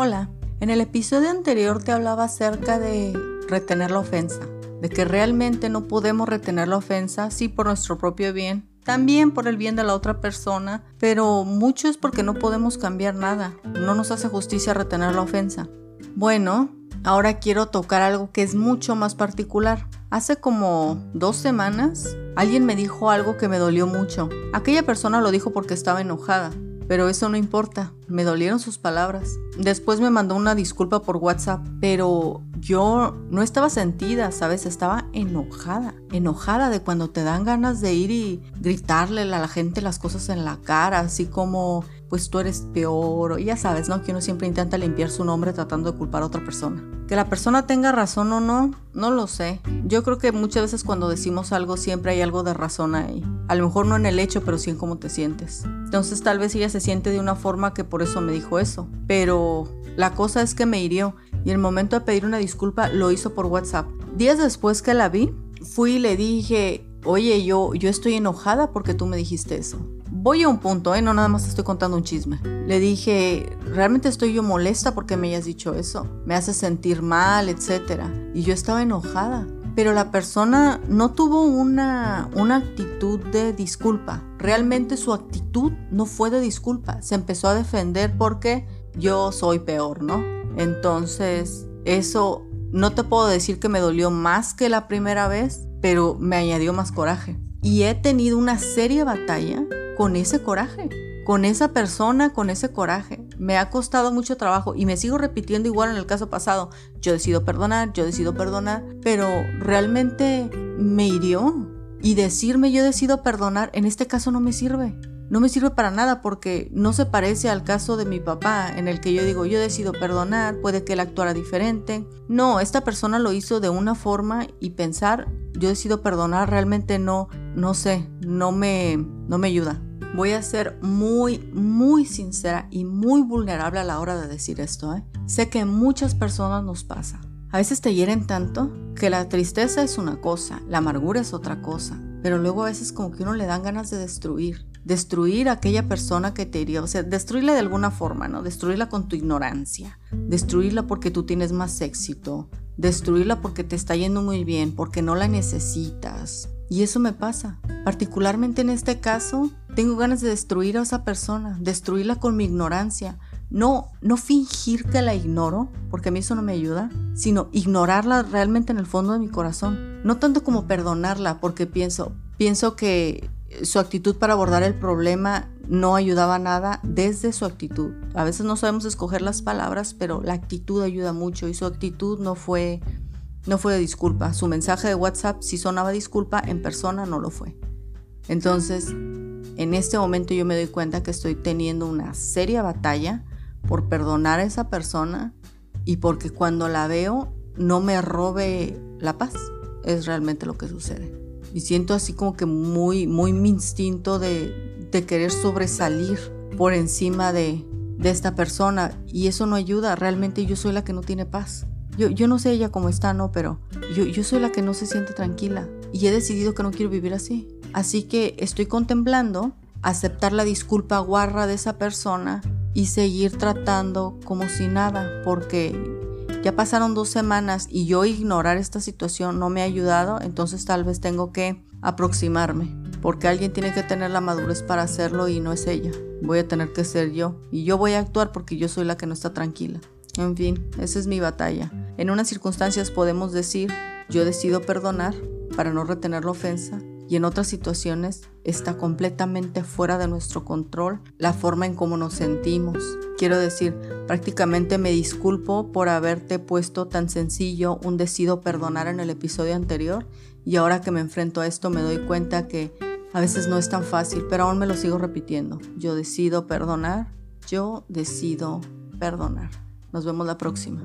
Hola, en el episodio anterior te hablaba acerca de retener la ofensa, de que realmente no podemos retener la ofensa, sí por nuestro propio bien, también por el bien de la otra persona, pero mucho es porque no podemos cambiar nada, no nos hace justicia retener la ofensa. Bueno, ahora quiero tocar algo que es mucho más particular. Hace como dos semanas alguien me dijo algo que me dolió mucho. Aquella persona lo dijo porque estaba enojada, pero eso no importa, me dolieron sus palabras. Después me mandó una disculpa por WhatsApp, pero yo no estaba sentida, ¿sabes? Estaba enojada, enojada de cuando te dan ganas de ir y gritarle a la gente las cosas en la cara, así como pues tú eres peor, ya sabes, ¿no? Que uno siempre intenta limpiar su nombre tratando de culpar a otra persona. Que la persona tenga razón o no, no lo sé. Yo creo que muchas veces cuando decimos algo siempre hay algo de razón ahí. A lo mejor no en el hecho, pero sí en cómo te sientes. Entonces tal vez ella se siente de una forma que por eso me dijo eso. Pero la cosa es que me hirió y el momento de pedir una disculpa lo hizo por WhatsApp. Días después que la vi, fui y le dije, oye, yo, yo estoy enojada porque tú me dijiste eso. Voy a un punto, ¿eh? no nada más estoy contando un chisme. Le dije, realmente estoy yo molesta porque me hayas dicho eso. Me hace sentir mal, etc. Y yo estaba enojada. Pero la persona no tuvo una, una actitud de disculpa. Realmente su actitud no fue de disculpa. Se empezó a defender porque yo soy peor, ¿no? Entonces, eso no te puedo decir que me dolió más que la primera vez, pero me añadió más coraje. Y he tenido una seria batalla con ese coraje, con esa persona, con ese coraje. Me ha costado mucho trabajo y me sigo repitiendo igual en el caso pasado. Yo decido perdonar, yo decido perdonar, pero realmente me hirió. Y decirme yo decido perdonar en este caso no me sirve no me sirve para nada porque no se parece al caso de mi papá en el que yo digo yo decido perdonar, puede que él actuara diferente. No, esta persona lo hizo de una forma y pensar yo decido perdonar realmente no, no sé, no me, no me ayuda. Voy a ser muy, muy sincera y muy vulnerable a la hora de decir esto. ¿eh? Sé que muchas personas nos pasa. A veces te hieren tanto que la tristeza es una cosa, la amargura es otra cosa, pero luego a veces como que uno le dan ganas de destruir destruir a aquella persona que te hirió, o sea, destruirla de alguna forma, ¿no? Destruirla con tu ignorancia, destruirla porque tú tienes más éxito, destruirla porque te está yendo muy bien, porque no la necesitas. Y eso me pasa. Particularmente en este caso, tengo ganas de destruir a esa persona, destruirla con mi ignorancia. No, no fingir que la ignoro, porque a mí eso no me ayuda, sino ignorarla realmente en el fondo de mi corazón. No tanto como perdonarla, porque pienso, pienso que su actitud para abordar el problema no ayudaba nada desde su actitud. A veces no sabemos escoger las palabras, pero la actitud ayuda mucho y su actitud no fue no fue de disculpa. Su mensaje de WhatsApp si sonaba disculpa, en persona no lo fue. Entonces, en este momento yo me doy cuenta que estoy teniendo una seria batalla por perdonar a esa persona y porque cuando la veo no me robe la paz. Es realmente lo que sucede y siento así como que muy, muy mi instinto de, de querer sobresalir por encima de, de, esta persona y eso no ayuda, realmente yo soy la que no tiene paz. Yo, yo no sé ella cómo está, no, pero yo, yo soy la que no se siente tranquila y he decidido que no quiero vivir así. Así que estoy contemplando aceptar la disculpa guarra de esa persona y seguir tratando como si nada, porque ya pasaron dos semanas y yo ignorar esta situación no me ha ayudado, entonces tal vez tengo que aproximarme, porque alguien tiene que tener la madurez para hacerlo y no es ella. Voy a tener que ser yo y yo voy a actuar porque yo soy la que no está tranquila. En fin, esa es mi batalla. En unas circunstancias podemos decir, yo decido perdonar para no retener la ofensa y en otras situaciones está completamente fuera de nuestro control la forma en cómo nos sentimos. Quiero decir, prácticamente me disculpo por haberte puesto tan sencillo un decido perdonar en el episodio anterior y ahora que me enfrento a esto me doy cuenta que a veces no es tan fácil, pero aún me lo sigo repitiendo. Yo decido perdonar, yo decido perdonar. Nos vemos la próxima.